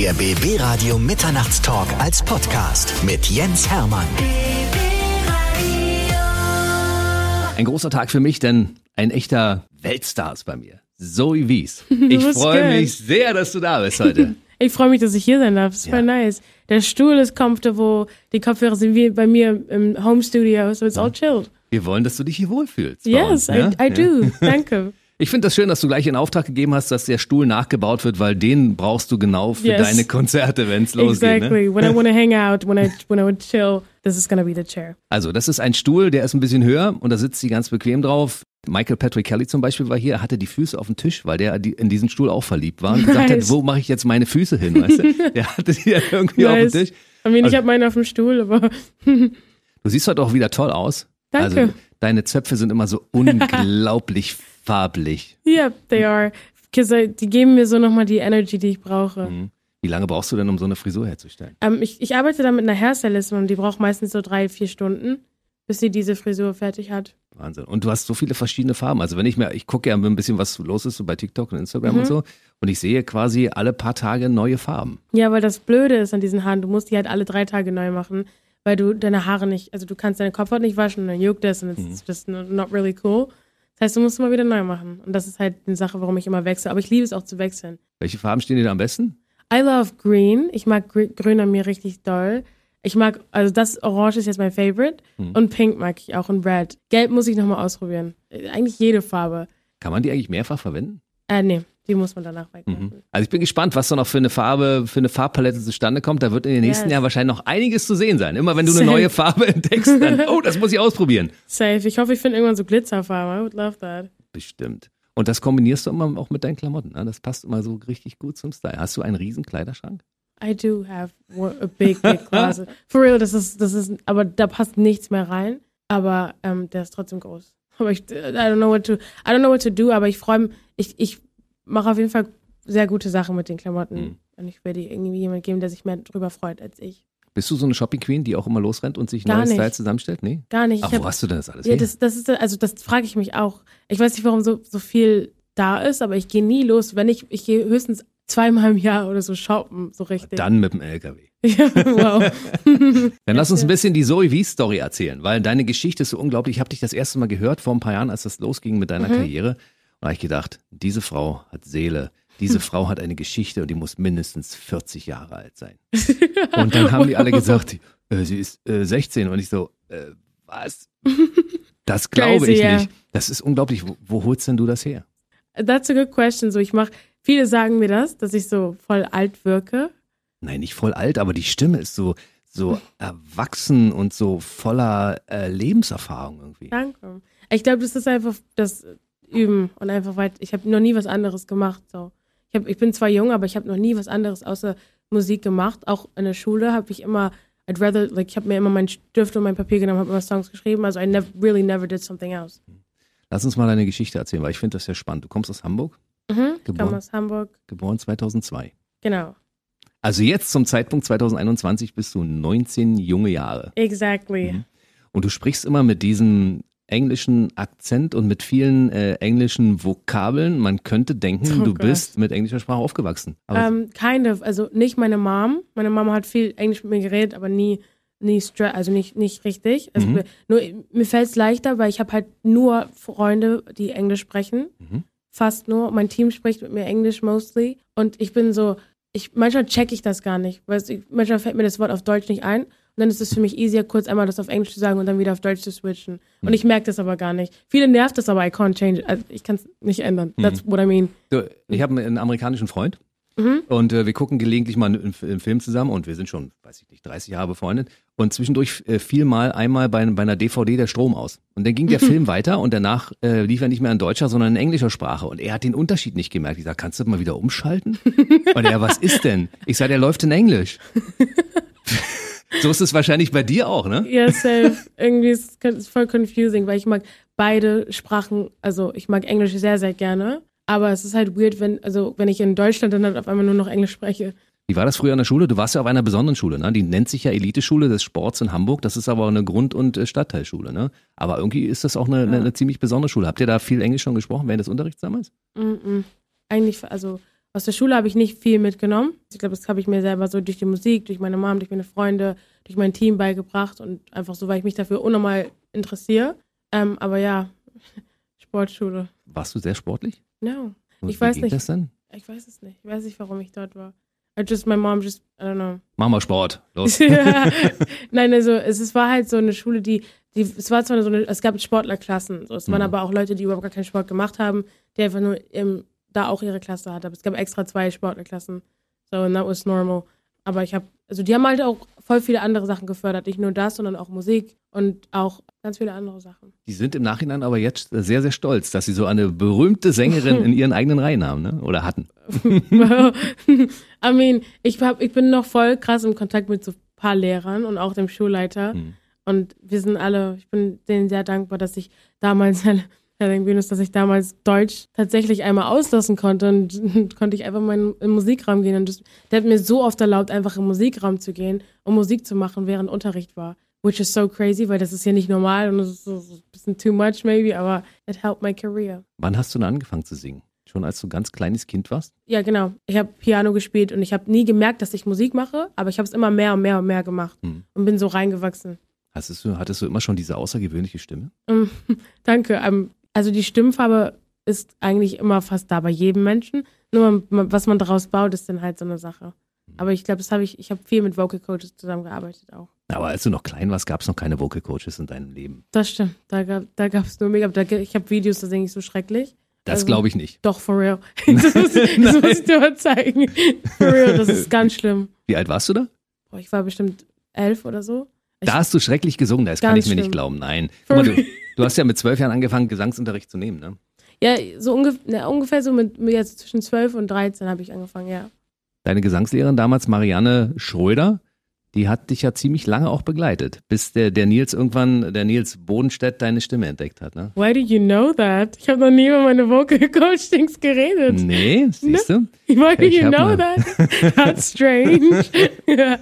Der BB Radio Mitternachtstalk als Podcast mit Jens Hermann. Ein großer Tag für mich, denn ein echter Weltstar ist bei mir. Zoe Wies. Ich freue mich sehr, dass du da bist heute. Ich freue mich, dass ich hier sein darf. Das ist voll nice. Der Stuhl ist comfortable, die Kopfhörer sind wie bei mir im Home Studio, so it's all chilled. Wir wollen, dass du dich hier wohlfühlst. Yes, uns, I, ne? I Ja. do. Danke. Ich finde das schön, dass du gleich in Auftrag gegeben hast, dass der Stuhl nachgebaut wird, weil den brauchst du genau für Yes. deine Konzerte, wenn es losgeht. Ne? exactly. When I want to hang out, when I when I would chill, this is gonna be the chair. Also, das ist ein Stuhl, der ist ein bisschen höher und da sitzt sie ganz bequem drauf. Michael Patrick Kelly zum Beispiel war hier, er hatte die Füße auf dem Tisch, weil der in diesen Stuhl auch verliebt war und gesagt hat, Nice. wo mache ich jetzt meine Füße hin, weißt du? Der hatte die ja irgendwie auf dem Nice. Tisch. I mean, ich Also- habe meinen auf dem Stuhl, aber Du siehst heute auch wieder toll aus. Danke. Also, deine Zöpfe sind immer so unglaublich farblich. yeah, they are. Because die geben mir so nochmal die Energy, die ich brauche. Mhm. Wie lange brauchst du denn, um so eine Frisur herzustellen? Ähm, ich, ich arbeite da mit einer Hairstylistin und die braucht meistens so drei, vier Stunden, bis sie diese Frisur fertig hat. Wahnsinn. Und du hast so viele verschiedene Farben. Also wenn ich mir, ich gucke ja ein bisschen, was los ist so bei TikTok und Instagram Mhm. und so. Und ich sehe quasi alle paar Tage neue Farben. Ja, weil das Blöde ist an diesen Haaren, du musst die halt alle drei Tage neu machen, weil du deine Haare nicht, also du kannst deine Kopfhaut nicht waschen und dann juckt das und Mhm. it's just not really cool. Das heißt, du musst immer wieder neu machen. Und das ist halt eine Sache, warum ich immer wechsle. Aber ich liebe es auch zu wechseln. Welche Farben stehen dir da am besten? I love green. Ich mag Gr- grün an mir richtig doll. Ich mag, also das Orange ist jetzt mein Favorite. Mhm. Und pink mag ich auch und red. Gelb muss ich nochmal ausprobieren. Äh, Eigentlich jede Farbe. Kann man die eigentlich mehrfach verwenden? Äh, nee, die muss man danach wegmachen. Also ich bin gespannt, was da noch für eine Farbe, für eine Farbpalette zustande kommt. Da wird in den nächsten Yes. Jahren wahrscheinlich noch einiges zu sehen sein. Immer wenn du eine Same. neue Farbe entdeckst, dann, oh, das muss ich ausprobieren. Safe. Ich hoffe, ich finde irgendwann so Glitzerfarben. I would love that. Bestimmt. Und das kombinierst du immer auch mit deinen Klamotten. Ne? Das passt immer so richtig gut zum Style. Hast du einen riesen Kleiderschrank? I do have a big, big closet. For real, das ist, das ist, aber da passt nichts mehr rein. Aber ähm, der ist trotzdem groß. Aber ich, I don't know what to, I don't know what to do. Aber ich freue mich, ich, ich mache auf jeden Fall sehr gute Sachen mit den Klamotten. Mhm. Und ich werde irgendwie jemand geben, der sich mehr drüber freut als ich. Bist du so eine Shopping Queen, die auch immer losrennt und sich Gar neue nicht. Styles zusammenstellt? Nee? Gar nicht. Ach, Ich hab- wo hast du denn das alles ja, das, das ist, also das frage ich mich auch. Ich weiß nicht, warum so, so viel da ist, aber ich gehe nie los. Wenn ich, ich gehe höchstens zweimal im Jahr oder so shoppen, so richtig. Dann mit dem LKW. Ja, wow. Dann lass uns ein bisschen die Zoe V-Story erzählen, weil deine Geschichte ist so unglaublich. Ich habe dich das erste Mal gehört vor ein paar Jahren, als das losging mit Mhm. deiner Karriere. Und da habe ich gedacht, diese Frau hat Seele. Diese Frau hat eine Geschichte und die muss mindestens 40 Jahre alt sein. Und dann haben die alle gesagt, äh, sie ist äh, 16. Und ich so, äh, was? Das glaube Crazy, ich nicht. Das ist unglaublich. Wo, wo holst denn du das her? That's a good question. So, ich mache, viele sagen mir das, dass ich so voll alt wirke. Nein, nicht voll alt, aber die Stimme ist so, so erwachsen und so voller äh, Lebenserfahrung irgendwie. Danke. Ich glaube, das ist einfach das Üben und einfach weit. Ich habe noch nie was anderes gemacht. So, ich, hab, ich bin zwar jung, aber ich habe noch nie was anderes außer Musik gemacht. Auch in der Schule habe ich immer, I'd rather, like, ich habe mir immer meinen Stift und mein Papier genommen, habe immer Songs geschrieben. Also I never, really never did something else. Lass uns mal deine Geschichte erzählen, weil ich finde das sehr spannend. Du kommst aus Hamburg, Mhm. Ich Geboren. komme aus Hamburg. geboren 2002. Genau. Also jetzt zum Zeitpunkt 2021 bist du 19 junge Jahre. Exactly. Mhm. Und du sprichst immer mit diesem englischen Akzent und mit vielen äh, englischen Vokabeln. Man könnte denken, Oh du Gott. bist mit englischer Sprache aufgewachsen. Ähm, kind of. Also nicht meine Mom. Meine Mama hat viel Englisch mit mir geredet, aber nie, nie also nicht, nicht richtig. Also Mhm. mir- nur, mir fällt es leichter, weil ich habe halt nur Freunde, die Englisch sprechen. Mhm. Fast nur. Mein Team spricht mit mir Englisch mostly. Und ich bin so, ich, manchmal check ich das gar nicht. Weil ich, manchmal fällt mir das Wort auf Deutsch nicht ein. Und dann ist es für mich easier, kurz einmal das auf Englisch zu sagen und dann wieder auf Deutsch zu switchen. Und ich merke das aber gar nicht. Viele nervt das aber, I can't change it. Also ich kann es nicht ändern. That's what I mean. du, ich habe einen amerikanischen Freund Mhm. und äh, wir gucken gelegentlich mal einen, einen Film zusammen und wir sind schon, weiß ich nicht, 30 Jahre befreundet. Und zwischendurch äh, fiel mal einmal bei, bei einer DVD der Strom aus. Und dann ging der Film weiter und danach äh, lief er nicht mehr in deutscher, sondern in englischer Sprache. Und er hat den Unterschied nicht gemerkt. Ich sag, kannst du mal wieder umschalten? Und er, was ist denn? Ich sag, der läuft in Englisch. so ist es wahrscheinlich bei dir auch, ne? Ja, safe. Irgendwie ist es voll confusing, weil ich mag beide Sprachen, also ich mag Englisch sehr, sehr gerne. Aber es ist halt weird, wenn, also wenn ich in Deutschland dann halt auf einmal nur noch Englisch spreche. Wie war das früher an der Schule? Du warst ja auf einer besonderen Schule, ne? Die nennt sich ja Eliteschule des Sports in Hamburg. Das ist aber eine Grund- und äh, Stadtteilschule, ne? Aber irgendwie ist das auch eine, eine, eine ziemlich besondere Schule. Habt ihr da viel Englisch schon gesprochen während des Unterrichts damals? Mm -mm. Eigentlich, also aus der Schule habe ich nicht viel mitgenommen. Ich glaube, das habe ich mir selber so durch die Musik, durch meine Mom, durch meine Freunde, durch mein Team beigebracht und einfach so, weil ich mich dafür unnormal interessiere. Ähm, aber ja, Sportschule. Warst du sehr sportlich? No. Und Ich wie weiß ging nicht. das dann? Ich weiß es nicht. Ich weiß nicht, warum ich dort war. I just, my mom just, I don't know. Mach mal Sport. Los. Nein, also es, es war halt so eine Schule, die, die, es war zwar so eine, es gab Sportlerklassen, so, es waren Mhm. aber auch Leute, die überhaupt gar keinen Sport gemacht haben, die einfach nur im, da auch ihre Klasse hatten. Aber es gab extra zwei Sportlerklassen. So, and that was normal. Aber ich habe, also die haben halt auch voll viele andere Sachen gefördert. Nicht nur das, sondern auch Musik und auch ganz viele andere Sachen. Die sind im Nachhinein aber jetzt sehr, sehr stolz, dass sie so eine berühmte Sängerin in ihren eigenen Reihen haben, ne? Oder hatten. I mean, ich, hab, ich bin noch voll krass im Kontakt mit so ein paar Lehrern und auch dem Schulleiter. Mhm. Und wir sind alle, ich bin denen sehr dankbar, dass ich damals, Herr Venus, dass ich damals Deutsch tatsächlich einmal auslassen konnte und konnte ich einfach mal in, in den Musikraum gehen. Und das, der hat mir so oft erlaubt, einfach im Musikraum zu gehen und Musik zu machen, während Unterricht war. Which is so crazy, weil das ist ja nicht normal und das ist so, ein bisschen too much maybe, aber it helped my career. Wann hast du denn angefangen zu singen? Schon als du ganz kleines Kind warst? Ja, genau. Ich habe Piano gespielt und ich habe nie gemerkt, dass ich Musik mache, aber ich habe es immer mehr und mehr und mehr gemacht Mhm. und bin so reingewachsen. Hattest du, hattest du immer schon diese außergewöhnliche Stimme? Ähm, Danke. Ähm, also die Stimmfarbe ist eigentlich immer fast da bei jedem Menschen. Nur man- was man daraus baut, ist dann halt so eine Sache. Aber ich glaube, das habe ich, ich habe viel mit Vocal Coaches zusammengearbeitet auch. Aber als du noch klein warst, gab es noch keine Vocal Coaches in deinem Leben. Das stimmt. Da gab da gab's nur mega. Da, ich habe Videos, da singe ich so schrecklich. Das Also- glaube ich nicht. Doch, for real. Das muss, das muss ich dir mal zeigen. For real, das ist ganz schlimm. Wie alt warst du da? Boah, ich war bestimmt elf oder so. Ich- Da hast du schrecklich gesungen, das kann ich mir nicht schlimm. glauben. Nein. Guck mal, du, du hast ja mit zwölf Jahren angefangen, Gesangsunterricht zu nehmen, ne? Ja, so ungefähr, ne, ungefähr so mit, mit jetzt zwischen 12 und 13 habe ich angefangen, ja. Deine Gesangslehrerin damals, Marianne Schröder, die hat dich ja ziemlich lange auch begleitet, bis der, der Nils irgendwann, der Nils Bodenstedt deine Stimme entdeckt hat, ne? Why do you know that? Ich habe noch nie über meine Vocal Coachings geredet. Nee, siehst du? Why do you know ne- that? That's strange.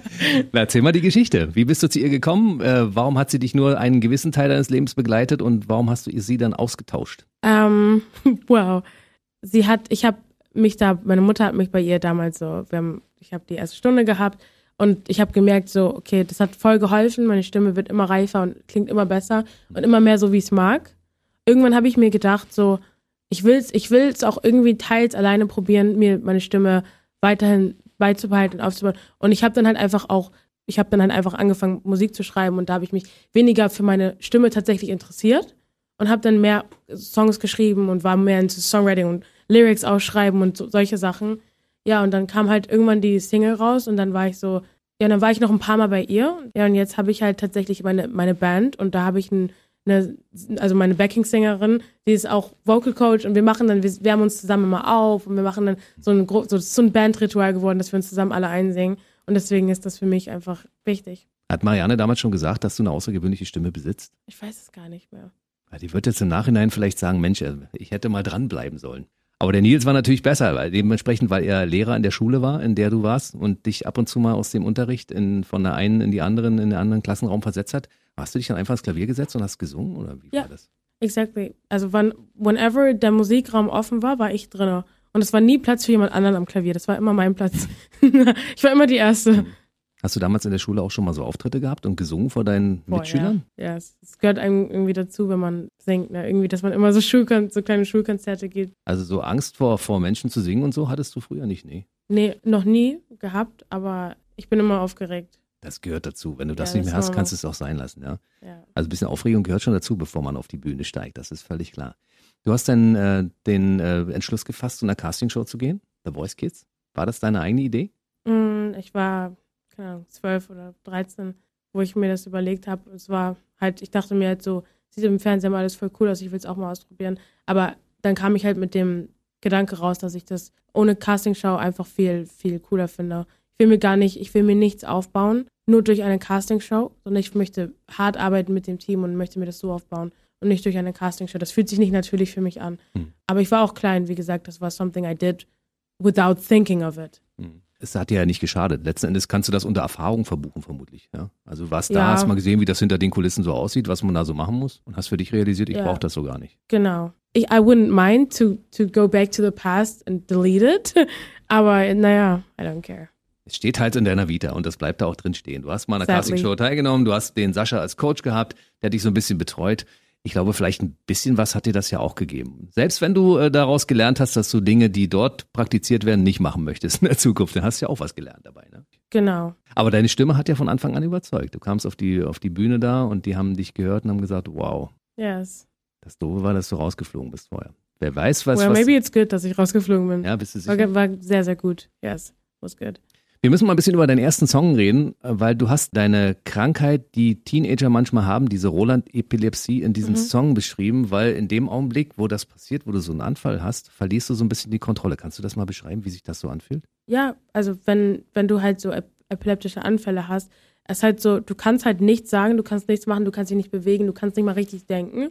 Na, erzähl mal die Geschichte. Wie bist du zu ihr gekommen? Äh, warum hat sie dich nur einen gewissen Teil deines Lebens begleitet und warum hast du sie dann ausgetauscht? Ähm, wow. Sie hat, ich habe mich da, meine Mutter hat mich bei ihr damals so, wir haben, ich habe die erste Stunde gehabt und ich habe gemerkt so, okay, das hat voll geholfen, meine Stimme wird immer reifer und klingt immer besser und immer mehr so, wie ich es mag. Irgendwann habe ich mir gedacht so, ich will's, ich will's auch irgendwie teils alleine probieren, mir meine Stimme weiterhin beizubehalten und aufzubauen. Und ich habe dann halt einfach auch, ich habe dann halt einfach angefangen, Musik zu schreiben und da habe ich mich weniger für meine Stimme tatsächlich interessiert und habe dann mehr Songs geschrieben und war mehr into Songwriting und Lyrics ausschreiben und so, solche Sachen. Ja, und dann kam halt irgendwann die Single raus und dann war ich so, ja, dann war ich noch ein paar Mal bei ihr. Ja, und jetzt habe ich halt tatsächlich meine, meine Band und da habe ich ein, eine, also meine Backing-Sängerin, die ist auch Vocal Coach und wir machen dann, wir wärmen uns zusammen immer auf und wir machen dann so ein, so, so ein Bandritual geworden, dass wir uns zusammen alle einsingen. Und deswegen ist das für mich einfach wichtig. Hat Marianne damals schon gesagt, dass du eine außergewöhnliche Stimme besitzt? Ich weiß es gar nicht mehr. Ja, Die wird jetzt im Nachhinein vielleicht sagen, Mensch, äh, ich hätte mal dranbleiben sollen. Aber der Nils war natürlich besser, weil dementsprechend, weil er Lehrer in der Schule war, in der du warst und dich ab und zu mal aus dem Unterricht in, von der einen in die anderen, in den anderen Klassenraum versetzt hat. Hast du dich dann einfach ins Klavier gesetzt und hast gesungen oder wie Ja. war das? Exactly. Also wann, whenever der Musikraum offen war, war ich drinne. Und es war nie Platz für jemand anderen am Klavier. Das war immer mein Platz. ich war immer die Erste. Hast du damals in der Schule auch schon mal so Auftritte gehabt und gesungen vor deinen Boah, Mitschülern? Ja, ja es, es gehört einem irgendwie dazu, wenn man singt. Ne? Irgendwie, dass man immer so, Schulkon so kleine Schulkonzerte geht. Also so Angst vor, vor Menschen zu singen und so hattest du früher nicht, nee. Nee, noch nie gehabt, aber ich bin immer aufgeregt. Das gehört dazu. Wenn du das Ja, nicht das mehr hast, normal. kannst du es auch sein lassen, ja. Ja. Also ein bisschen Aufregung gehört schon dazu, bevor man auf die Bühne steigt. Das ist völlig klar. Du hast dann äh, den äh, Entschluss gefasst, zu einer Castingshow zu gehen, The Voice Kids. War das deine eigene Idee? Mm, Ich war, keine Ahnung, zwölf oder dreizehn, wo ich mir das überlegt habe. Es war halt, ich dachte mir halt so, sieht im Fernsehen mal alles voll cool aus, ich will es auch mal ausprobieren. Aber dann kam ich halt mit dem Gedanke raus, dass ich das ohne Castingshow einfach viel, viel cooler finde. Ich will mir gar nicht, ich will mir nichts aufbauen, nur durch eine Castingshow, sondern ich möchte hart arbeiten mit dem Team und möchte mir das so aufbauen und nicht durch eine Castingshow. Das fühlt sich nicht natürlich für mich an. Hm. Aber ich war auch klein, wie gesagt, das war something I did without thinking of it. Es hat dir ja nicht geschadet. Letzten Endes kannst du das unter Erfahrung verbuchen, vermutlich. Ja? Also du warst da, Ja. hast mal gesehen, wie das hinter den Kulissen so aussieht, was man da so machen muss und hast für dich realisiert, ich Ja. brauche das so gar nicht. Genau. Ich, I wouldn't mind to, to go back to the past and delete it. Aber naja, I don't care. Es steht halt in deiner Vita und das bleibt da auch drin stehen. Du hast mal an der Sadly. Casting-Show teilgenommen, du hast den Sascha als Coach gehabt, der hat dich so ein bisschen betreut. Ich glaube, vielleicht ein bisschen was hat dir das ja auch gegeben. Selbst wenn du äh, daraus gelernt hast, dass du Dinge, die dort praktiziert werden, nicht machen möchtest in der Zukunft, dann hast du ja auch was gelernt dabei. Ne? Genau. Aber deine Stimme hat ja von Anfang an überzeugt. Du kamst auf die, auf die Bühne da und die haben dich gehört und haben gesagt, wow, Yes. das Doofe war, dass du rausgeflogen bist vorher. Wer weiß, was, well, was maybe it's good, dass ich rausgeflogen bin. ja, bist du sicher? War, war sehr, sehr gut. Yes, was good. Wir müssen mal ein bisschen über deinen ersten Song reden, äh, weil du hast deine Krankheit, die Teenager manchmal haben, diese Roland-Epilepsie, in diesem Mhm. Song beschrieben, weil in dem Augenblick, wo das passiert, wo du so einen Anfall hast, verlierst du so ein bisschen die Kontrolle. Kannst du das mal beschreiben, wie sich das so anfühlt? Ja, also wenn, wenn du halt so ep epileptische Anfälle hast, es ist halt so, du kannst halt nichts sagen, du kannst nichts machen, du kannst dich nicht bewegen, du kannst nicht mal richtig denken.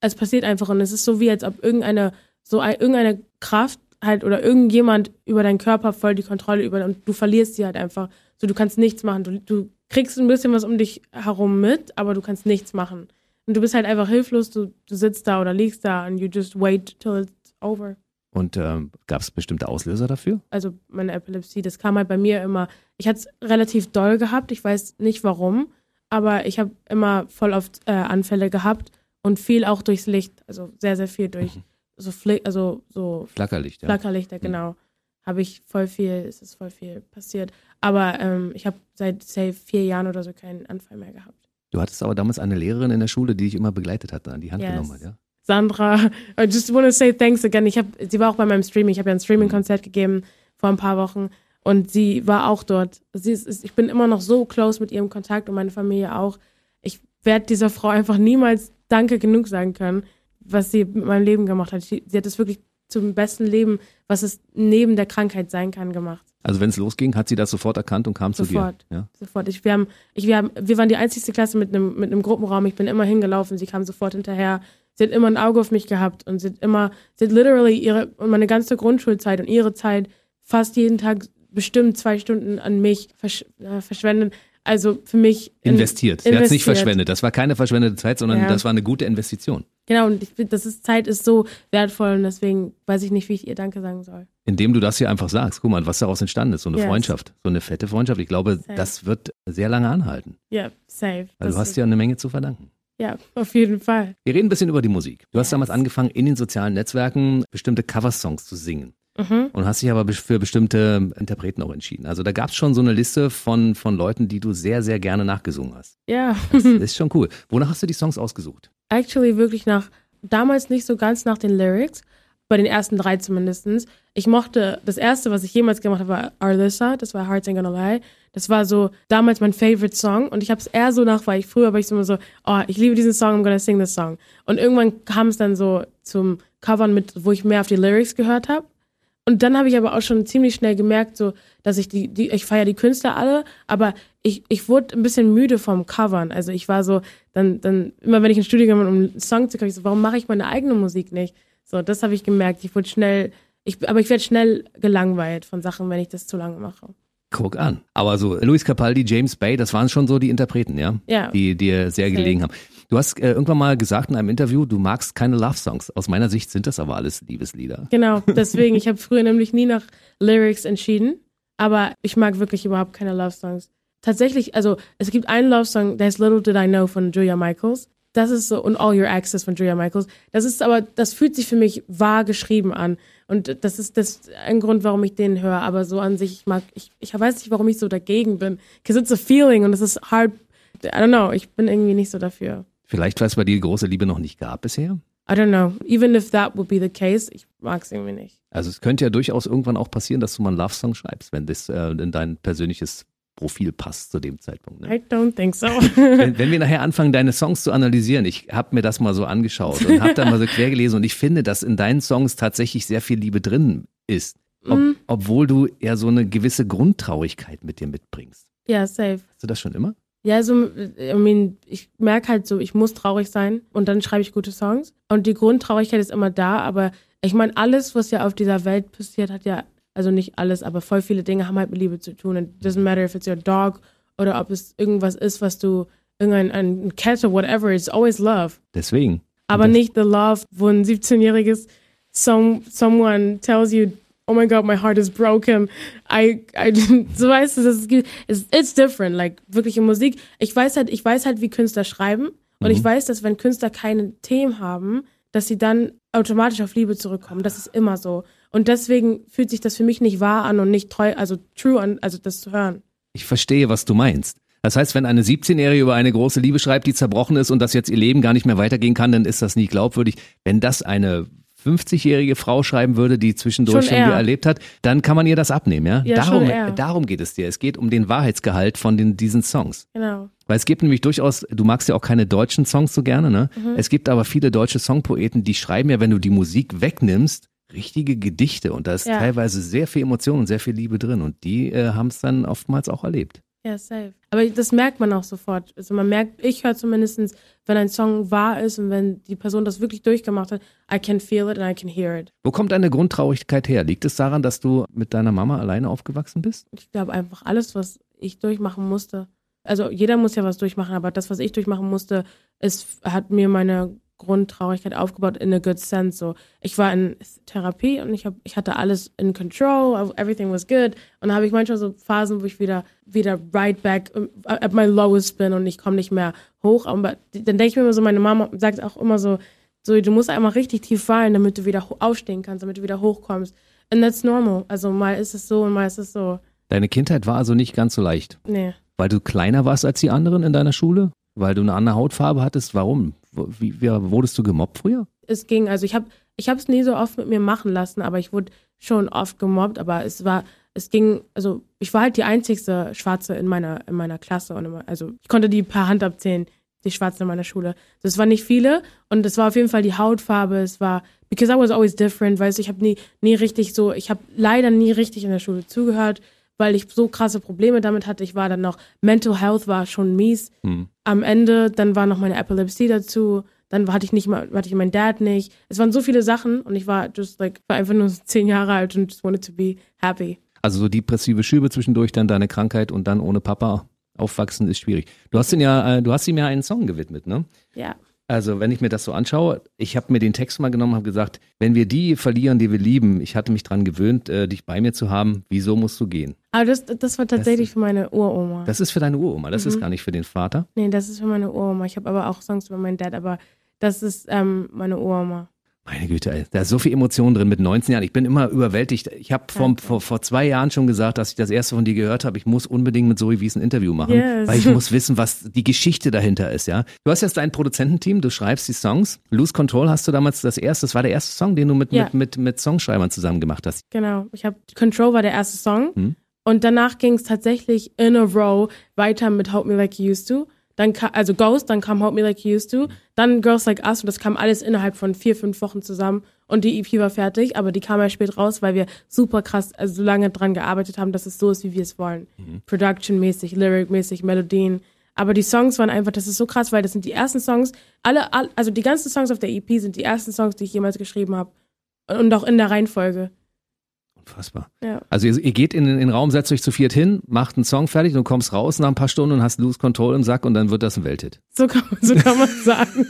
Es passiert einfach und es ist so wie, als ob irgendeine, so ein, irgendeine Kraft halt oder irgendjemand über deinen Körper voll die Kontrolle über und du verlierst sie halt einfach. So, du kannst nichts machen. Du, du kriegst ein bisschen was um dich herum mit, aber du kannst nichts machen. Und du bist halt einfach hilflos, du, du sitzt da oder liegst da and you just wait till it's over. Und ähm, gab es bestimmte Auslöser dafür? also meine Epilepsie, das kam halt bei mir immer, ich hatte es relativ doll gehabt, ich weiß nicht warum, aber ich habe immer voll oft äh, Anfälle gehabt und viel auch durchs Licht, also sehr, sehr viel durch so, Fli also so Flackerlicht, ja. Flackerlichter, genau, habe ich voll viel, es ist voll viel passiert. Aber ähm, ich habe seit say, vier Jahren oder so keinen Anfall mehr gehabt. Du hattest aber damals eine Lehrerin in der Schule, die dich immer begleitet hat, an die Hand Yes. genommen hat, ja? Sandra, I just want to say thanks again. Ich hab, sie war auch bei meinem Streaming. Ich habe ja ein Streaming-Konzert gegeben vor ein paar Wochen und sie war auch dort. Sie ist, ist, ich bin immer noch so close mit ihrem Kontakt und meine Familie auch. Ich werde dieser Frau einfach niemals Danke genug sagen können, was sie mit meinem Leben gemacht hat. Sie, sie hat es wirklich zum besten Leben, was es neben der Krankheit sein kann, gemacht. Also wenn es losging, hat sie das sofort erkannt und kam Sofort. zu dir. Ja? Sofort. Ich, wir, haben, ich, wir, haben, wir waren die einzigste Klasse mit einem, mit einem Gruppenraum. Ich bin immer hingelaufen. Sie kam sofort hinterher. Sie hat immer ein Auge auf mich gehabt und sie hat immer, sie hat literally ihre, und meine ganze Grundschulzeit und ihre Zeit fast jeden Tag bestimmt zwei Stunden an mich versch äh, verschwendet. Also für mich. in- Investiert. Sie hat es nicht investiert. verschwendet. Das war keine verschwendete Zeit, sondern Ja. das war eine gute Investition. Genau, und ich finde, das ist, Zeit ist so wertvoll und deswegen weiß ich nicht, wie ich ihr Danke sagen soll. Indem du das hier einfach sagst. Guck mal, was daraus entstanden ist. So eine Yes. Freundschaft. So eine fette Freundschaft. Ich glaube, Safe. das wird sehr lange anhalten. Ja, safe. Weil Das du hast ja eine Menge zu verdanken. ja, auf jeden Fall. Wir reden ein bisschen über die Musik. Du hast Yes. damals angefangen, in den sozialen Netzwerken bestimmte Coversongs zu singen. Mhm. Und hast dich aber be- für bestimmte Interpreten auch entschieden. Also da gab es schon so eine Liste von, von Leuten, die du sehr, sehr gerne nachgesungen hast. Ja. Das ist schon cool. Wonach hast du die Songs ausgesucht? actually wirklich nach, damals nicht so ganz nach den Lyrics, bei den ersten drei zumindestens. Ich mochte, das erste, was ich jemals gemacht habe, war Arlissa, das war Hearts Ain't Gonna Lie. Das war so damals mein favorite Song und ich habe es eher so nach, weil ich früher war ich so immer so, oh, ich liebe diesen Song, I'm gonna sing this song. Und irgendwann kam es dann so zum Covern mit, wo ich mehr auf die Lyrics gehört habe. Und dann habe ich aber auch schon ziemlich schnell gemerkt, so, dass ich die, die ich feiere die Künstler alle, aber ich, ich wurde ein bisschen müde vom Covern. Also ich war so, dann, dann, immer wenn ich ins Studio gegangen bin, um einen Song zu ich so, warum mache ich meine eigene Musik nicht? So, das habe ich gemerkt. Ich wurde schnell, ich, aber ich werde schnell gelangweilt von Sachen, wenn ich das zu lange mache. Guck an. Aber so Luis Capaldi, James Bay, das waren schon so die Interpreten, ja? Ja. Die dir sehr Safe. gelegen haben. Du hast äh, irgendwann mal gesagt in einem Interview, du magst keine Love-Songs. Aus meiner Sicht sind das aber alles Liebeslieder. Genau, deswegen, ich habe früher nämlich nie nach Lyrics entschieden, aber ich mag wirklich überhaupt keine Love Songs. Tatsächlich, also es gibt einen Love Song, der ist Little Did I Know von Julia Michaels. Das ist so, und All Your Exes von Julia Michaels. Das ist aber, das fühlt sich für mich wahr geschrieben an. Und das ist das ein Grund, warum ich den höre. Aber so an sich, ich mag, ich, ich weiß nicht, warum ich so dagegen bin. Because it's a feeling und es ist hard. I don't know, ich bin irgendwie nicht so dafür. Vielleicht, weil es bei dir die große Liebe noch nicht gab bisher? I don't know. Even if that would be the case, ich mag es irgendwie nicht. Also es könnte ja durchaus irgendwann auch passieren, dass du mal einen Love-Song schreibst, wenn das äh, in dein persönliches Profil passt zu dem Zeitpunkt. Ne? I don't think so. Wenn, wenn wir nachher anfangen, deine Songs zu analysieren, ich habe mir das mal so angeschaut und habe da mal so quer gelesen und ich finde, dass in deinen Songs tatsächlich sehr viel Liebe drin ist. Ob, Mm. Obwohl du eher so eine gewisse Grundtraurigkeit mit dir mitbringst. Ja, safe. Hast du das schon immer? Ja, also, I mean, ich merke halt so, ich muss traurig sein und dann schreibe ich gute Songs. Und die Grundtraurigkeit ist immer da, aber ich meine, alles, was ja auf dieser Welt passiert, hat ja, also nicht alles, aber voll viele Dinge haben halt mit Liebe zu tun. It doesn't matter if it's your dog oder ob es irgendwas ist, was du, irgendein ein Cat or whatever, it's always love. Deswegen. Aber nicht the love, wo ein 17-jähriges some, someone tells you oh my god, my heart is broken. I, I, so weißt du, das ist, it's, it's different, like wirkliche Musik. Ich weiß halt, ich weiß halt, wie Künstler schreiben und ich Mhm. weiß, dass wenn Künstler keine Themen haben, dass sie dann automatisch auf Liebe zurückkommen. Das ist immer so. Und deswegen fühlt sich das für mich nicht wahr an und nicht treu, also true an, also das zu hören. Ich verstehe, was du meinst. Das heißt, wenn eine 17-Jährige über eine große Liebe schreibt, die zerbrochen ist und dass jetzt ihr Leben gar nicht mehr weitergehen kann, dann ist das nie glaubwürdig. Wenn das eine 50-jährige Frau schreiben würde, die zwischendurch Schon schon, erlebt hat, dann kann man ihr das abnehmen, ja? Ja, darum, darum geht es dir. Es geht um den Wahrheitsgehalt von den, diesen Songs. Genau. Weil es gibt nämlich durchaus, du magst ja auch keine deutschen Songs so gerne, ne? Mhm. Es gibt aber viele deutsche Songpoeten, die schreiben ja, wenn du die Musik wegnimmst, richtige Gedichte und da ist Ja. teilweise sehr viel Emotion und sehr viel Liebe drin und die äh, haben es dann oftmals auch erlebt. Ja, safe. Aber das merkt man auch sofort. Also man merkt, ich höre zumindestens, wenn ein Song wahr ist und wenn die Person das wirklich durchgemacht hat, I can feel it and I can hear it. Wo kommt deine Grundtraurigkeit her? Liegt es daran, dass du mit deiner Mama alleine aufgewachsen bist? Ich glaube einfach alles, was ich durchmachen musste. Also jeder muss ja was durchmachen, aber das, was ich durchmachen musste, es hat mir meine Grundtraurigkeit aufgebaut in a good sense. So, ich war in Therapie und ich hab, ich hatte alles in control, everything was good. Und dann habe ich manchmal so Phasen, wo ich wieder wieder right back at my lowest bin und ich komme nicht mehr hoch. Aber dann denke ich mir immer so, meine Mama sagt auch immer so, so du musst einmal richtig tief fallen, damit du wieder aufstehen kannst, damit du wieder hochkommst. And that's normal. Also mal ist es so und mal ist es so. Deine Kindheit war also nicht ganz so leicht, Nee. weil du kleiner warst als die anderen in deiner Schule, weil du eine andere Hautfarbe hattest. Warum? Wie, wie wurdest du gemobbt früher? es ging, also ich habe ich habe es nie so oft mit mir machen lassen, aber ich wurde schon oft gemobbt, aber es war es ging, also ich war halt die einzigste Schwarze in meiner in meiner Klasse und immer, also ich konnte die per Hand abzählen, die Schwarzen in meiner Schule. Das waren nicht viele und es war auf jeden Fall die Hautfarbe, es war because I was always different, weißt du, ich habe nie nie richtig so, ich habe leider nie richtig in der Schule zugehört, weil ich so krasse Probleme damit hatte. Ich war dann noch Mental Health war schon mies Hm. am Ende, dann war noch meine Epilepsie dazu, dann hatte ich nicht mal, hatte ich meinen Dad nicht. Es waren so viele Sachen und ich war just like, war einfach nur zehn Jahre alt und just wanted to be happy. Also so depressive Schübe zwischendurch, dann deine Krankheit und dann ohne Papa aufwachsen ist schwierig. Du hast ihn ja, äh, du hast ihm ja einen Song gewidmet, ne? Ja. Also wenn ich mir das so anschaue, ich habe mir den Text mal genommen, habe gesagt, wenn wir die verlieren, die wir lieben, ich hatte mich dran gewöhnt, äh, dich bei mir zu haben, wieso musst du gehen? Aber das, das war tatsächlich für meine Uroma. Das ist für deine Uroma, das Mhm. ist gar nicht für den Vater. nee, das ist für meine Uroma. Ich habe aber auch Songs über meinen Dad, aber das ist ähm, meine Uroma. Meine Güte, ey, da ist so viel Emotion drin mit 19 Jahren. Ich bin immer überwältigt. Ich habe vor, vor, vor zwei Jahren schon gesagt, dass ich das erste von dir gehört habe. Ich muss unbedingt mit Zoe Wies ein Interview machen, Yes. weil ich muss wissen, was die Geschichte dahinter ist. Ja, Du hast jetzt dein Produzententeam, du schreibst die Songs. Lose Control hast du damals das erste, das war der erste Song, den du mit, Ja. mit, mit, mit Songschreibern zusammen gemacht hast. Genau. Ich habe Control war der erste Song Hm. und danach ging es tatsächlich in a row weiter mit Hope Me Like You Used To. Dann ka also Ghost, dann kam Hope Me Like You Used To, dann Girls Like Us und das kam alles innerhalb von vier, fünf Wochen zusammen und die EP war fertig, aber die kam ja spät raus, weil wir super krass, also so lange dran gearbeitet haben, dass es so ist, wie wir es wollen. Production-mäßig, Lyric-mäßig, Melodien. Aber die Songs waren einfach, das ist so krass, weil das sind die ersten Songs, alle, all, also die ganzen Songs auf der EP sind die ersten Songs, die ich jemals geschrieben habe. Und auch in der Reihenfolge. Unfassbar. Ja. Also ihr, ihr geht in, in den Raum, setzt euch zu viert hin, macht einen Song fertig, du kommst raus nach ein paar Stunden und hast Lose Control im Sack und dann wird das ein Welthit. So kann, so kann man sagen.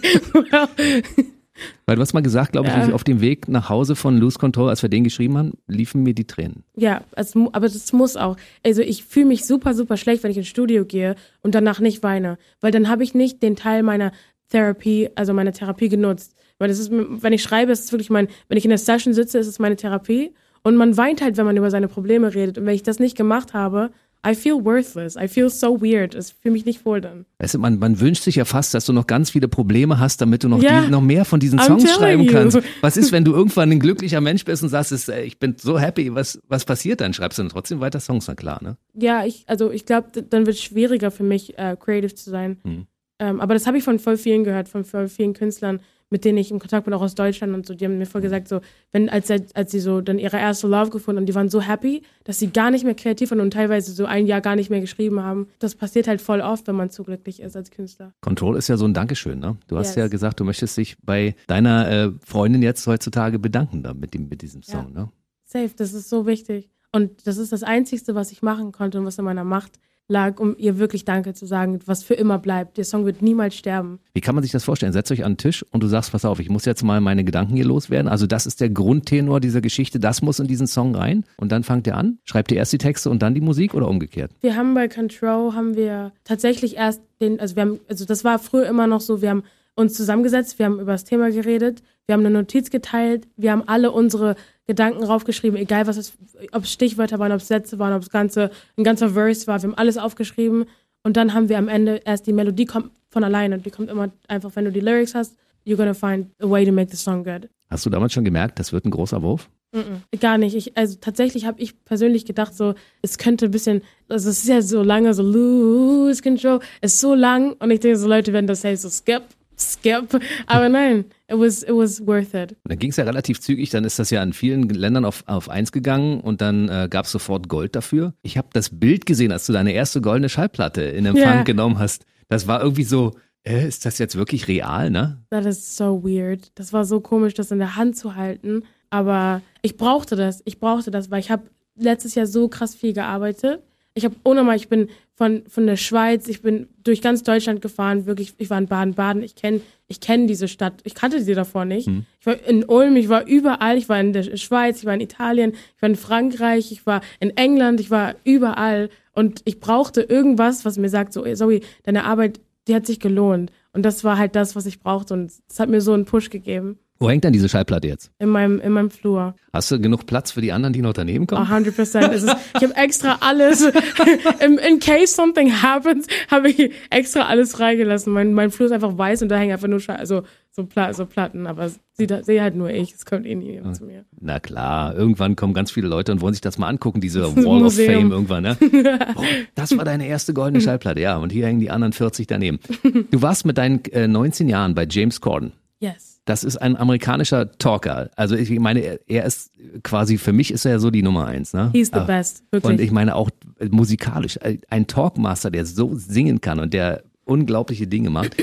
Weil du hast mal gesagt, glaube ich, Ja. auf dem Weg nach Hause von Lose Control, als wir den geschrieben haben, liefen mir die Tränen. ja, es, aber das muss auch. Also ich fühle mich super, super schlecht, wenn ich ins Studio gehe und danach nicht weine. Weil dann habe ich nicht den Teil meiner Therapie, also meiner Therapie genutzt. Weil das ist, wenn ich schreibe, ist es wirklich mein, wenn ich in der Session sitze, ist es meine Therapie. Und man weint halt, wenn man über seine Probleme redet. Und wenn ich das nicht gemacht habe, I feel worthless. I feel so weird. Es fühle mich nicht wohl dann. Weißt du, man, man wünscht sich ja fast, dass du noch ganz viele Probleme hast, damit du noch, Ja. die, noch mehr von diesen Songs schreiben you. kannst. Was ist, wenn du irgendwann ein glücklicher Mensch bist und sagst, es, äh, ich bin so happy, was, was passiert dann? Schreibst du dann trotzdem weiter Songs, na klar, ne? Ja, ich, also ich glaube, dann wird es schwieriger für mich, äh, creative zu sein. Mhm. Ähm, aber das habe ich von voll vielen gehört, von voll vielen Künstlern, mit denen ich im Kontakt bin, auch aus Deutschland und so. Die haben mir voll gesagt, so, wenn, als, als sie so dann ihre erste Love gefunden und die waren so happy, dass sie gar nicht mehr kreativ waren und teilweise so ein Jahr gar nicht mehr geschrieben haben. Das passiert halt voll oft, wenn man zu glücklich ist als Künstler. Control ist ja so ein Dankeschön, ne? Du hast Yes. ja gesagt, du möchtest dich bei deiner äh, Freundin jetzt heutzutage bedanken da mit, dem, mit diesem Song, ne? Safe, das ist so wichtig. Und das ist das Einzige, was ich machen konnte und was in meiner Macht lag, um ihr wirklich Danke zu sagen, was für immer bleibt. Der Song wird niemals sterben. Wie kann man sich das vorstellen? Setzt euch an den Tisch und du sagst, pass auf, ich muss jetzt mal meine Gedanken hier loswerden. Also das ist der Grundtenor dieser Geschichte, das muss in diesen Song rein. Und dann fangt ihr an, schreibt ihr erst die Texte und dann die Musik oder umgekehrt? Wir haben bei Control, haben wir tatsächlich erst den, also wir haben, also das war früher immer noch so, wir haben uns zusammengesetzt, wir haben über das Thema geredet, wir haben eine Notiz geteilt, wir haben alle unsere Gedanken raufgeschrieben, egal was es, ob es Stichwörter waren, ob es Sätze waren, ob es ganze, ein ganzer Verse war, wir haben alles aufgeschrieben und dann haben wir am Ende erst die Melodie kommt von alleine, die kommt immer einfach, wenn du die Lyrics hast, you're gonna find a way to make the song good. Hast du damals schon gemerkt, das wird ein großer Wurf? Mm -mm, gar nicht. Ich, also tatsächlich habe ich persönlich gedacht, so es könnte ein bisschen, also es ist ja so lange, so lose control, es ist so lang und ich denke, so Leute werden das hey, so skip, skip, aber nein, it was it was worth it. Dann ging es ja relativ zügig, dann ist das ja in vielen Ländern auf, auf eins gegangen und dann äh, gab es sofort Gold dafür. Ich habe das Bild gesehen, als du deine erste goldene Schallplatte in Empfang Ja. genommen hast. Das war irgendwie so, äh, ist das jetzt wirklich real, ne? That is so weird. Das war so komisch, das in der Hand zu halten. Aber ich brauchte das. Ich brauchte das, weil ich habe letztes Jahr so krass viel gearbeitet. Ich habe ohne mal, ich bin von, von der Schweiz, ich bin durch ganz Deutschland gefahren, wirklich, ich war in Baden-Baden, ich kenne ich kenn diese Stadt, ich kannte sie davor nicht. Ich war in Ulm, ich war überall, ich war in der Schweiz, ich war in Italien, ich war in Frankreich, ich war in England, ich war überall. Und ich brauchte irgendwas, was mir sagt, so, Zoe, deine Arbeit, die hat sich gelohnt. Und das war halt das, was ich brauchte. Und es hat mir so einen Push gegeben Wo hängt denn diese Schallplatte jetzt? in meinem, in meinem Flur. Hast du genug Platz für die anderen, die noch daneben kommen? 100 Prozent. Ich habe extra alles, in, in case something happens, habe ich extra alles freigelassen. Mein, mein Flur ist einfach weiß und da hängen einfach nur Scha also so, Pla so Platten, aber sehe halt nur ich. Es kommt eh nie jemand zu mir. Na klar, irgendwann kommen ganz viele Leute und wollen sich das mal angucken, diese Wall of. Fame irgendwann, ne? Oh, das war deine erste goldene Schallplatte, ja. Und hier hängen die anderen 40 daneben. Du warst mit deinen äh, 19 Jahren bei James Corden. Yes. Das ist ein amerikanischer Talker. Also ich meine, er, ist quasi, für mich ist er ja so die Nummer eins, ne? He's the Ah, best. Wirklich. Und ich meine auch musikalisch, ein Talkmaster, der so singen kann und der unglaubliche Dinge macht.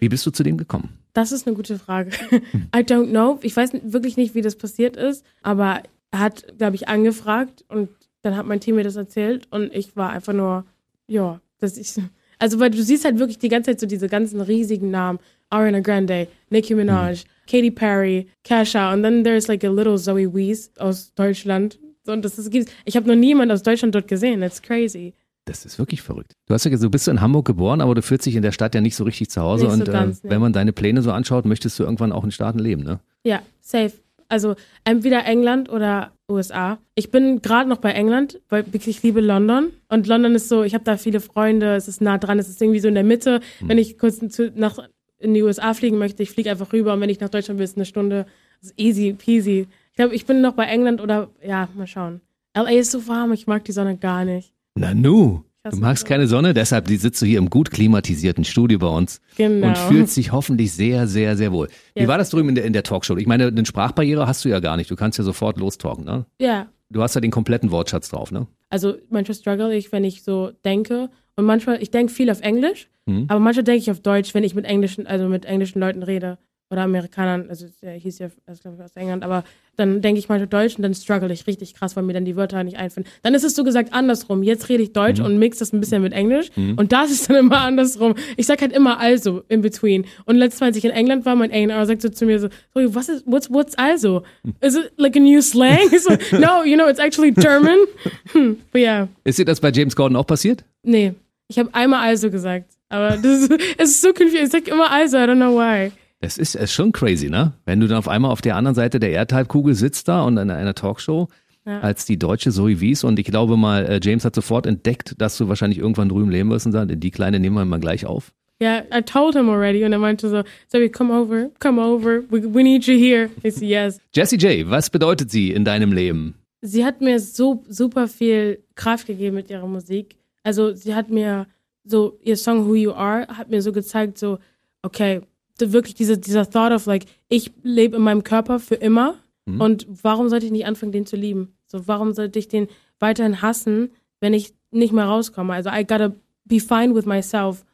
Wie bist du zu dem gekommen? Das ist eine gute Frage. I don't know. Ich weiß wirklich nicht, wie das passiert ist, aber er hat, glaube ich, angefragt und dann hat mein Team mir das erzählt und ich war einfach nur, ja, dass ich, also weil du siehst halt wirklich die ganze Zeit so diese ganzen riesigen Namen, Ariana Grande, Nicki Minaj, Katy Perry, Kesha und dann there's like a little Zoe Wees aus Deutschland und das ist, ich habe noch niemand aus Deutschland dort gesehen, that's crazy. Das ist wirklich verrückt. Du hast ja gesagt, du bist in Hamburg geboren, aber du fühlst dich in der Stadt ja nicht so richtig zu Hause. So und ganz, äh, wenn man deine Pläne so anschaut, möchtest du irgendwann auch in Staaten leben, ne? Ja, safe. Also entweder England oder USA. Ich bin gerade noch bei England, weil ich liebe London. Und London ist so, ich habe da viele Freunde, es ist nah dran, es ist irgendwie so in der Mitte. Wenn ich kurz nach, in die USA fliegen möchte, ich fliege einfach rüber und wenn ich nach Deutschland will, ist eine Stunde. Das ist easy peasy. Ich glaube, ich bin noch bei England oder, ja, mal schauen. LA ist so warm, ich mag die Sonne gar nicht. Na nu. Ich hasse Du magst keine Sonne, deshalb sitzt du hier im gut klimatisierten Studio bei uns Genau. und fühlst dich hoffentlich sehr, sehr, sehr wohl. Wie Ja. war das drüben in der, in der Talkshow? Ich meine, eine Sprachbarriere hast du ja gar nicht. Du kannst ja sofort lostalken, ne? Ja, Du hast ja den kompletten Wortschatz drauf, ne? Also manchmal struggle ich, wenn ich so denke. Und manchmal, ich denke viel auf Englisch, Mhm. aber manchmal denke ich auf Deutsch, wenn ich mit englischen, also mit englischen Leuten rede. Oder Amerikanern, also er hieß ja, also, glaub ich, aus England, aber dann denke ich manchmal Deutsch und dann struggle ich richtig krass, weil mir dann die Wörter nicht einfallen. Dann ist es so gesagt andersrum. Jetzt rede ich Deutsch und mix das ein bisschen mit Englisch und das ist dann immer andersrum. Ich sag halt immer also in between. Und letztes Mal, als ich in England war, mein A&R sagt so zu mir so, sorry, was ist, what's, what's also? Is it like a new slang? so, no, you know, it's actually German. Hm, but yeah. Ist dir das bei James Gordon auch passiert? Nee, ich habe einmal also gesagt. Aber das ist, es ist so confusing. Ich sag immer also, I don't know why. Das ist, ist schon crazy, ne? Wenn du dann auf einmal auf der anderen Seite der Erdhalbkugel sitzt da und in einer Talkshow Ja. als die deutsche Zoe Wies und ich glaube mal, äh, James hat sofort entdeckt, dass du wahrscheinlich irgendwann drüben leben wirst und sagt, die Kleine nehmen wir mal gleich auf. Yeah, I told him already. Und er meinte so, Zoe, come over, come over. We, we need you here. Ich so, yes. Jessie J, was bedeutet sie in deinem Leben? Sie hat mir so super viel Kraft gegeben mit ihrer Musik. Also sie hat mir so, ihr Song Who You Are hat mir so gezeigt, so, okay, so wirklich diese, dieser Thought of like, ich lebe in meinem Körper für immer und warum sollte ich nicht anfangen, den zu lieben? So, warum sollte ich den weiterhin hassen, wenn ich nicht mehr rauskomme? Also I gotta be fine with myself.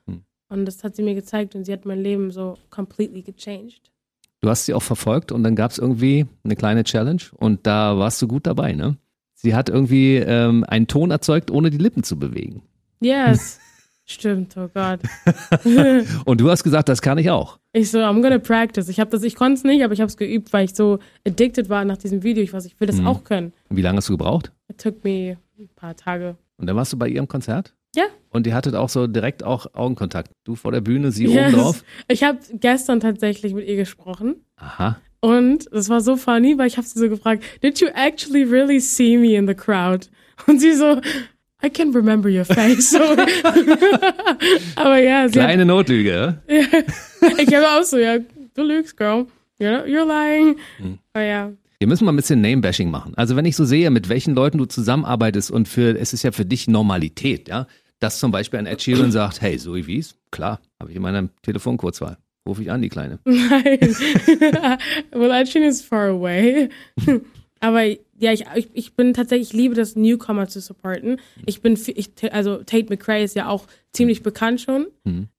Und das hat sie mir gezeigt und sie hat mein Leben so completely gechanged. Du hast sie auch verfolgt und dann gab es irgendwie eine kleine Challenge und da warst du gut dabei, ne? Sie hat irgendwie ähm, einen Ton erzeugt, ohne die Lippen zu bewegen. Yes. Stimmt, oh Gott. Und du hast gesagt, das kann ich auch. Ich so, I'm gonna practice. Ich habe das, ich konnte es nicht, aber ich habe es geübt, weil ich so addicted war nach diesem Video. Ich weiß, ich will das auch können. Wie lange hast du gebraucht? It took me ein paar Tage. Und dann warst du bei ihrem Konzert? Ja. Und ihr hattet auch so direkt auch Augenkontakt. Du vor der Bühne, sie Yes. oben drauf. Ich habe gestern tatsächlich mit ihr gesprochen. Aha. Und es war so funny, weil ich habe sie so gefragt, did you actually really see me in the crowd? Und sie so, I can remember your face. So. Aber ja, sie hat, Kleine Notlüge. ja? ich habe auch so, ja, du lügst, Girl. You're, you're lying. Hm. Aber ja, Wir müssen mal ein bisschen Name-Bashing machen. Also wenn ich so sehe, mit welchen Leuten du zusammenarbeitest und für, es ist ja für dich Normalität, ja, dass zum Beispiel ein Ed Sheeran sagt, hey, Zoe Wies, klar, habe ich in meiner Telefonkurzwahl. Rufe ich an, die Kleine. nein. well, Edging is far away. Aber ja, ich, ich, ich bin tatsächlich, ich liebe das, Newcomer zu supporten. Ich bin, ich, also Tate McRae ist ja auch ziemlich bekannt schon,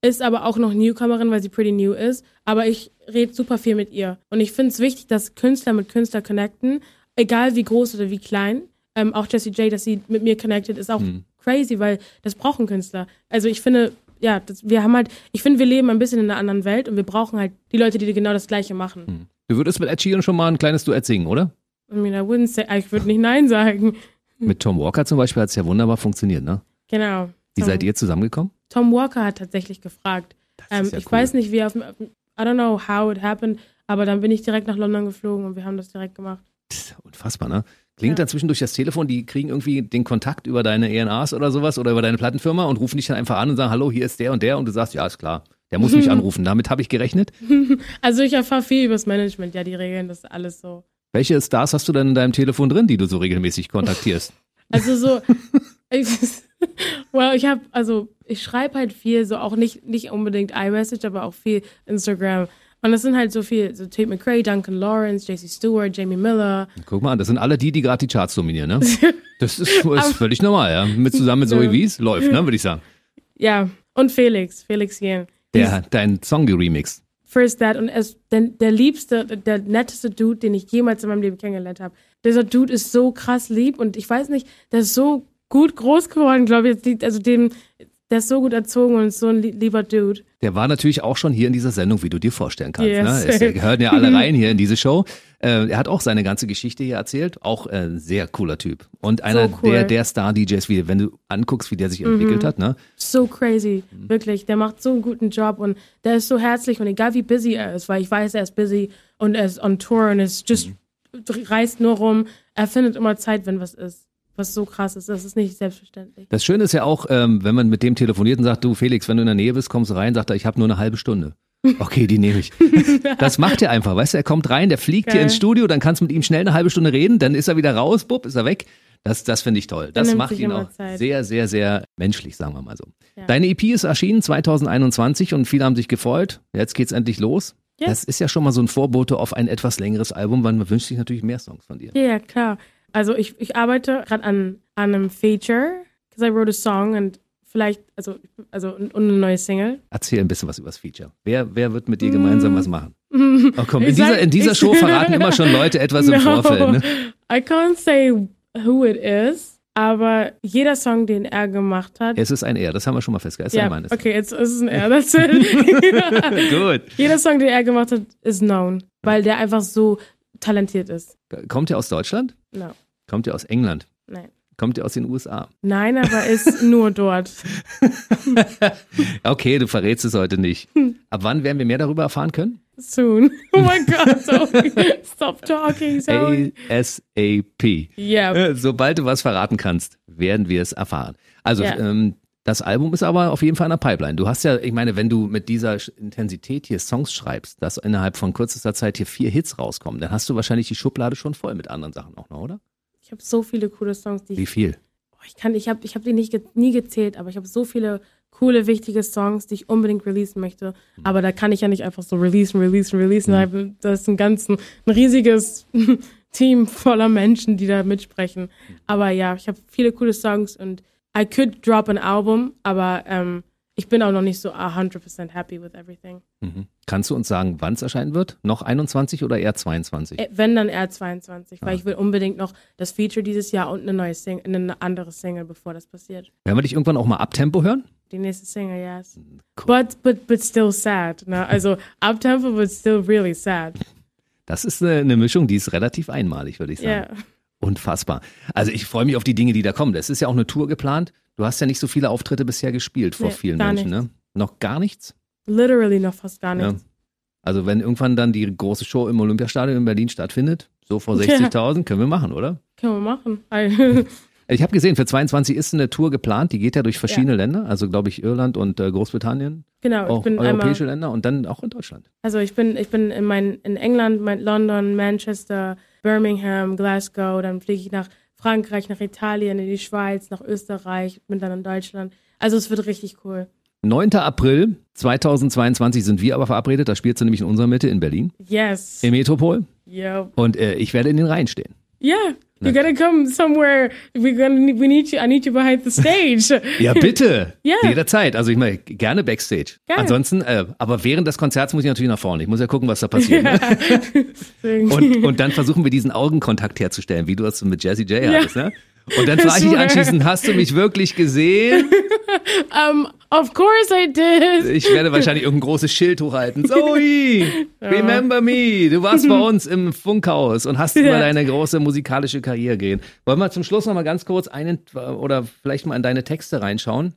ist aber auch noch Newcomerin, weil sie pretty new ist. Aber ich rede super viel mit ihr. Und ich finde es wichtig, dass Künstler mit Künstler connecten, egal wie groß oder wie klein. Ähm, auch Jessie J, dass sie mit mir connected, ist auch crazy, weil das brauchen Künstler. Also ich finde, ja, das, wir haben halt, ich finde, wir leben ein bisschen in einer anderen Welt und wir brauchen halt die Leute, die genau das Gleiche machen. Du würdest mit Ed Sheeran schon mal ein kleines Duett singen, oder? I mean, I wouldn't say, ich würde nicht Nein sagen. Mit Tom Walker zum Beispiel hat es ja wunderbar funktioniert, ne? Genau. Wie Tom, seid ihr zusammengekommen? Tom Walker hat tatsächlich gefragt. Ähm, ist ja ich cool. weiß nicht, wie auf, auf, I don't know how it happened, aber dann bin ich direkt nach London geflogen und wir haben das direkt gemacht. Das unfassbar, ne? Klingt Ja. dann zwischendurch das Telefon, die kriegen irgendwie den Kontakt über deine ENAs oder sowas oder über deine Plattenfirma und rufen dich dann einfach an und sagen, hallo, hier ist der und der und du sagst, ja, ist klar, der muss mich anrufen. Damit habe ich gerechnet. Also ich erfahre viel übers Management, ja, die regeln das alles so. Welche Stars hast du denn in deinem Telefon drin, die du so regelmäßig kontaktierst? Also so, ich, well, ich habe, also ich schreibe halt viel, so auch nicht, nicht unbedingt iMessage, aber auch viel Instagram. Und das sind halt so viel, so Tate McRae, Duncan Lawrence, JC Stewart, Jamie Miller. Guck mal, an, das sind alle die, die gerade die Charts dominieren, ne? Das ist, ist völlig normal, ja. Mit zusammen mit Zoe Wies läuft, ne, würde ich sagen. Ja, und Felix, Felix Yen. Der hat deinen Song geremixed. First Dad und er ist der, der liebste, der netteste Dude, den ich jemals in meinem Leben kennengelernt habe. Dieser Dude ist so krass lieb und ich weiß nicht, der ist so gut groß geworden, glaube ich. Also dem, der ist so gut erzogen und so ein lie- lieber Dude. Der war natürlich auch schon hier in dieser Sendung, wie du dir vorstellen kannst. Yes. Ne? Es gehören ja alle rein hier in diese Show. Äh, er hat auch seine ganze Geschichte hier erzählt. Auch äh, ein sehr cooler Typ. Und einer cool. der, der Star-DJs, wie, wenn du anguckst, wie der sich entwickelt hat. Ne? So crazy, wirklich. Der macht so einen guten Job und der ist so herzlich und egal wie busy er ist, weil ich weiß, er ist busy und er ist on Tour und ist just reist nur rum. Er findet immer Zeit, wenn was ist. Was so krass ist, das ist nicht selbstverständlich. Das Schöne ist ja auch, ähm, wenn man mit dem telefoniert und sagt, du Felix, wenn du in der Nähe bist, kommst du rein, sagt er, ich habe nur eine halbe Stunde. Okay, die nehme ich. Das macht er einfach, weißt du, er kommt rein, der fliegt hier Geil. ins Studio, dann kannst du mit ihm schnell eine halbe Stunde reden, dann ist er wieder raus, bupp, ist er weg. Das, das finde ich toll. Das macht ihn auch Zeit. sehr, sehr, sehr menschlich, sagen wir mal so. Ja. Deine EP ist erschienen 2021 und viele haben sich gefreut. Jetzt geht's endlich los. Ja. Das ist ja schon mal so ein Vorbote auf ein etwas längeres Album, weil man wünscht sich natürlich mehr Songs von dir. Ja, klar. Also ich, ich arbeite gerade an, an einem Feature, because I wrote a song und vielleicht, also, also und eine neue Single. Erzähl ein bisschen was über das Feature. Wer, wer wird mit dir gemeinsam was machen? Oh komm, in dieser, in dieser Show verraten immer schon Leute etwas im Vorfeld. Ne? I can't say who it is, aber jeder Song, den er gemacht hat. Es ist ein Er, das haben wir schon mal festgestellt. Es ist ja, ein Mann. okay, jetzt ist es ein er, that's it. Gut. jeder Song, den er gemacht hat, ist known, weil der einfach so talentiert ist. Kommt ihr aus Deutschland? No, Kommt ihr aus England? nein. Kommt ihr aus den USA? Nein, aber ist nur dort. Okay, du verrätst es heute nicht. Ab wann werden wir mehr darüber erfahren können? Soon. Oh my God, Zoe. Stop talking, Zoe. ASAP. Yeah. Äh, Sobald du was verraten kannst, werden wir es erfahren. Also, Ja. ähm, das Album ist aber auf jeden Fall in der Pipeline. Du hast ja, ich meine, wenn du mit dieser Intensität hier Songs schreibst, dass innerhalb von kürzester Zeit hier vier Hits rauskommen, dann hast du wahrscheinlich die Schublade schon voll mit anderen Sachen auch noch, oder? Ich habe so viele coole Songs, die Wie viel? oh, ich kann, ich habe, ich habe die nicht ge nie gezählt, aber ich habe so viele coole, wichtige Songs, die ich unbedingt releasen möchte. Aber da kann ich ja nicht einfach so releasen, releasen, releasen. Das ist ein ganz, ein riesiges Team voller Menschen, die da mitsprechen. Aber ja, ich habe viele coole Songs und I could drop an Album, aber ähm, ich bin auch noch nicht so 100% happy with everything. Mhm. Kannst du uns sagen, wann es erscheinen wird? Noch 21 oder eher 22? Äh, Wenn dann eher 22, weil Ah. ich will unbedingt noch das Feature dieses Jahr und eine neue Single, eine andere Single, bevor das passiert. Werden wir dich irgendwann auch mal Abtempo hören? Die nächste Single, yes. Cool. But but but still sad. Ne? Also uptempo, but still really sad. Das ist eine, eine Mischung, die ist relativ einmalig, würde ich sagen. Yeah. Unfassbar. Also ich freue mich auf die Dinge, die da kommen. Es ist ja auch eine Tour geplant. Du hast ja nicht so viele Auftritte bisher gespielt vor Nee, vielen Menschen, ne? Noch gar nichts? Literally noch fast gar Ja. nichts. Also wenn irgendwann dann die große Show im Olympiastadion in Berlin stattfindet, so vor Ja. 60.000, können wir machen, oder? Können wir machen. Ich habe gesehen, für 22 ist eine Tour geplant, die geht ja durch verschiedene Länder, also glaube ich Irland und äh, Großbritannien, genau, ich auch bin einmal, europäische Länder und dann auch in Deutschland. also ich bin, ich bin in, mein, in England, mein, London, Manchester, Birmingham, Glasgow, dann fliege ich nach Frankreich, nach Italien, in die Schweiz, nach Österreich, bin dann in Deutschland. Also es wird richtig cool. 9. April 2022 sind wir aber verabredet, da spielst du nämlich in unserer Mitte in Berlin, Yes. im Metropol Yep. und äh, ich werde in den Reihen stehen. Yeah. You gotta come somewhere. We're gonna we need you. I need you behind the stage. Ja, bitte. Ja. Jederzeit. Also ich meine, gerne Backstage. Geil. Ansonsten, äh, aber während des Konzerts muss ich natürlich nach vorne. Ich muss ja gucken, was da passiert. Ne? Und, und dann versuchen wir diesen Augenkontakt herzustellen, wie du das mit Jazzy J Ja. hattest. Ne? Und dann frage ich dich anschließend, hast du mich wirklich gesehen? um, of course I did. Ich werde wahrscheinlich irgendein großes Schild hochhalten. Zoe, remember me. Du warst bei uns im Funkhaus und hast über deine große musikalische Karriere gehen. Wollen wir zum Schluss noch mal ganz kurz einen oder vielleicht mal in deine Texte reinschauen?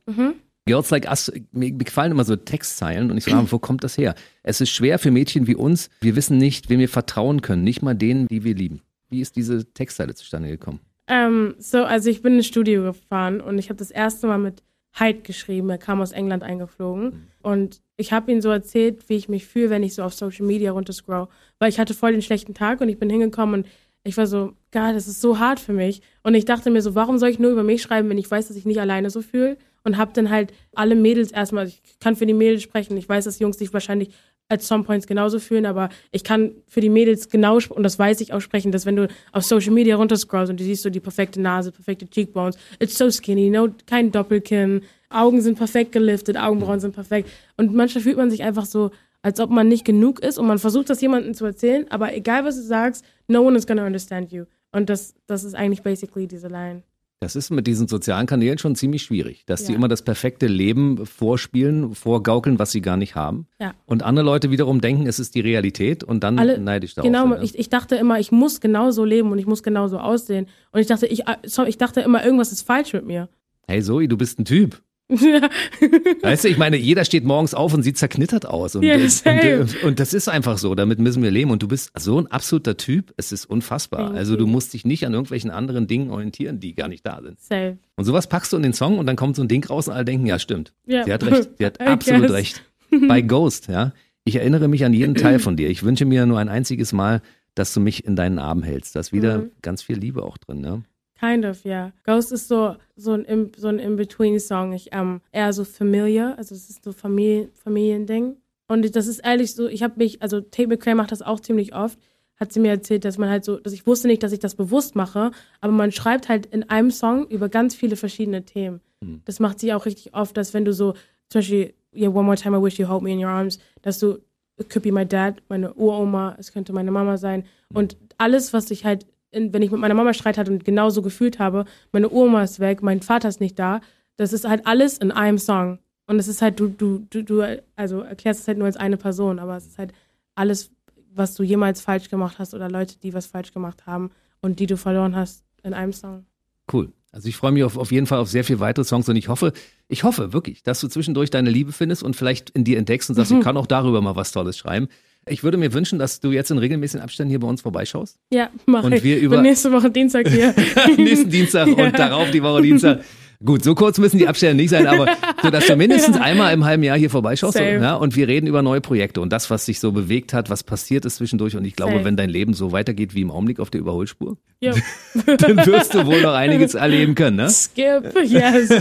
Girls Like Us, mir gefallen immer so Textzeilen und ich frage, wo kommt das her? Es ist schwer für Mädchen wie uns. Wir wissen nicht, wem wir vertrauen können, nicht mal denen, die wir lieben. Wie ist diese Textzeile zustande gekommen? Ähm, so, also ich bin ins Studio gefahren und ich habe das erste Mal mit Hyde geschrieben. Er kam aus England eingeflogen. Und ich habe ihm so erzählt, wie ich mich fühle, wenn ich so auf Social Media runterscroll. Weil ich hatte voll den schlechten Tag und ich bin hingekommen und ich war so, Gott, das ist so hart für mich. Und ich dachte mir so, warum soll ich nur über mich schreiben, wenn ich weiß, dass ich nicht alleine so fühle? Und habe dann halt alle Mädels erstmal, ich kann für die Mädels sprechen. Ich weiß, dass Jungs sich wahrscheinlich at some points genauso fühlen, aber ich kann für die Mädels genau, und das weiß ich auch sprechen, dass wenn du auf Social Media runterscrollst und du siehst so die perfekte Nase, perfekte Cheekbones, it's so skinny, no, kein Doppelkinn, Augen sind perfekt geliftet, Augenbrauen sind perfekt. Und manchmal fühlt man sich einfach so, als ob man nicht genug ist und man versucht das jemandem zu erzählen, aber egal was du sagst, no one is gonna understand you. Und das, das ist eigentlich basically diese Line. Das ist mit diesen sozialen Kanälen schon ziemlich schwierig, dass die Ja. immer das perfekte Leben vorspielen, vorgaukeln, was sie gar nicht haben. Ja. Und andere Leute wiederum denken, es ist die Realität und dann Alle- neidisch darauf. Genau, sind, ne? ich, ich dachte immer, ich muss genauso leben und ich muss genauso aussehen. Und ich dachte, ich, äh, ich dachte immer, irgendwas ist falsch mit mir. Hey Zoe, du bist ein Typ. Weißt du, ich meine, jeder steht morgens auf und sieht zerknittert aus. Und, Ja, same. und, und das ist einfach so, damit müssen wir leben. Und du bist so ein absoluter Typ, es ist unfassbar. Also du musst dich nicht an irgendwelchen anderen Dingen orientieren, die gar nicht da sind. Safe. Und sowas packst du in den Song und dann kommt so ein Ding raus und alle denken, ja stimmt, Ja. sie hat recht, sie hat I absolut guess. recht. Bei Ghost, ja. Ich erinnere mich an jeden Teil von dir. Ich wünsche mir nur ein einziges Mal, dass du mich in deinen Arm hältst. Da ist wieder Mhm. ganz viel Liebe auch drin, ne? Kind of, ja. Ghost ist so, so ein, In- so ein In-Between-Song. Ich, ähm, eher so familiar, also es ist so Familie, Familiending. Und das ist ehrlich so, ich habe mich, also Tate McRae macht das auch ziemlich oft, hat sie mir erzählt, dass man halt so, dass ich wusste nicht, dass ich das bewusst mache, aber man schreibt halt in einem Song über ganz viele verschiedene Themen. Hm. Das macht sie auch richtig oft, dass wenn du so, zum Beispiel, yeah, one more time I wish you hold me in your arms, dass du, it could be my dad, meine Uroma, es könnte meine Mama sein. Und alles, was ich halt, wenn ich mit meiner Mama Streit hatte und genauso gefühlt habe, meine Oma ist weg, mein Vater ist nicht da, das ist halt alles in einem Song. Und es ist halt, du, du, du, du, also erklärst es halt nur als eine Person, aber es ist halt alles, was du jemals falsch gemacht hast oder Leute, die was falsch gemacht haben und die du verloren hast in einem Song. Cool. Also ich freue mich auf, auf jeden Fall auf sehr viele weitere Songs und ich hoffe, ich hoffe wirklich, dass du zwischendurch deine Liebe findest und vielleicht in dir entdeckst und sagst, ich kann auch darüber mal was Tolles schreiben. Ich würde mir wünschen, dass du jetzt in regelmäßigen Abständen hier bei uns vorbeischaust. Ja, mach Und ich. wir über- Bin nächste Woche Dienstag hier. Nächsten Dienstag Ja. und darauf die Woche Dienstag. Gut, so kurz müssen die Abstände nicht sein, aber so, dass du mindestens einmal im halben Jahr hier vorbeischaust Safe. ja, und wir reden über neue Projekte und das, was sich so bewegt hat, was passiert ist zwischendurch. Und ich glaube, Safe. wenn dein Leben so weitergeht wie im Augenblick auf der Überholspur, dann wirst du wohl noch einiges erleben können. Ne? Skip, yes.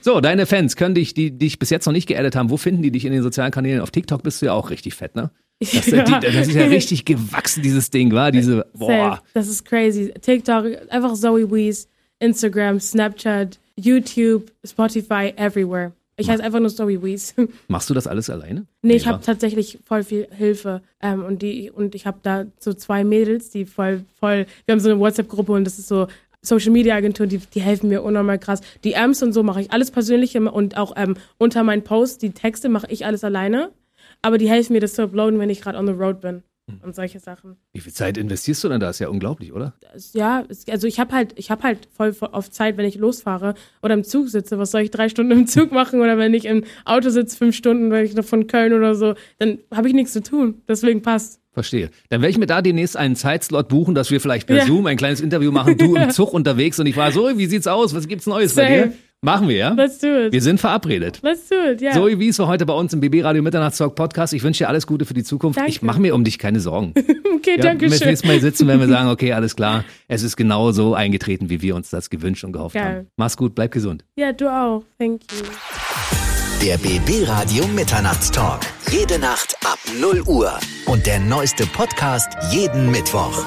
So, deine Fans können dich, die dich bis jetzt noch nicht geaddet haben, wo finden die dich in den sozialen Kanälen? Auf TikTok bist du ja auch richtig fett, ne? Das, Ja. das ist ja richtig gewachsen, dieses Ding, war diese, boah. Das ist crazy. TikTok, einfach Zoe Wees, Instagram, Snapchat, YouTube, Spotify, everywhere. Ich heiße einfach nur Story Wees. Machst du das alles alleine? Nee, ich Selber? habe tatsächlich voll viel Hilfe. Ähm, und die, und ich habe da so zwei Mädels, die voll, voll, wir haben so eine WhatsApp-Gruppe und das ist so Social Media Agentur, die, die helfen mir unnormal krass. Die Amps und so mache ich alles persönlich und auch ähm, unter meinen Posts, die Texte mache ich alles alleine. Aber die helfen mir, das zu uploaden, wenn ich gerade on the road bin. Und solche Sachen. Wie viel Zeit investierst du denn da? Ist ja unglaublich, oder? Ja, also ich habe halt, ich habe halt voll oft Zeit, wenn ich losfahre oder im Zug sitze. Was soll ich drei Stunden im Zug machen oder wenn ich im Auto sitze fünf Stunden, weil ich noch von Köln oder so, dann habe ich nichts zu tun. Deswegen passt. Verstehe. Dann werde ich mir da demnächst einen Zeitslot buchen, dass wir vielleicht per Ja. Zoom ein kleines Interview machen. Du im Zug unterwegs und ich war so, wie sieht's aus? Was gibt's Neues bei Safe. dir? Machen wir, ja? Let's do it. Wir sind verabredet. Let's do it, ja. Zoe Wies war heute bei uns im BB Radio Mitternachtstalk Podcast. Ich wünsche dir alles Gute für die Zukunft. Danke. Ich mache mir um dich keine Sorgen. okay, Ja, danke wenn wir das schön. nächste Mal sitzen, wenn wir sagen, okay, alles klar, es ist genau so eingetreten, wie wir uns das gewünscht und gehofft Geil. haben. Mach's gut, bleib gesund. Ja, du auch. Thank you. Der BB Radio Mitternachtstalk. Jede Nacht ab 0 Uhr. Und der neueste Podcast jeden Mittwoch.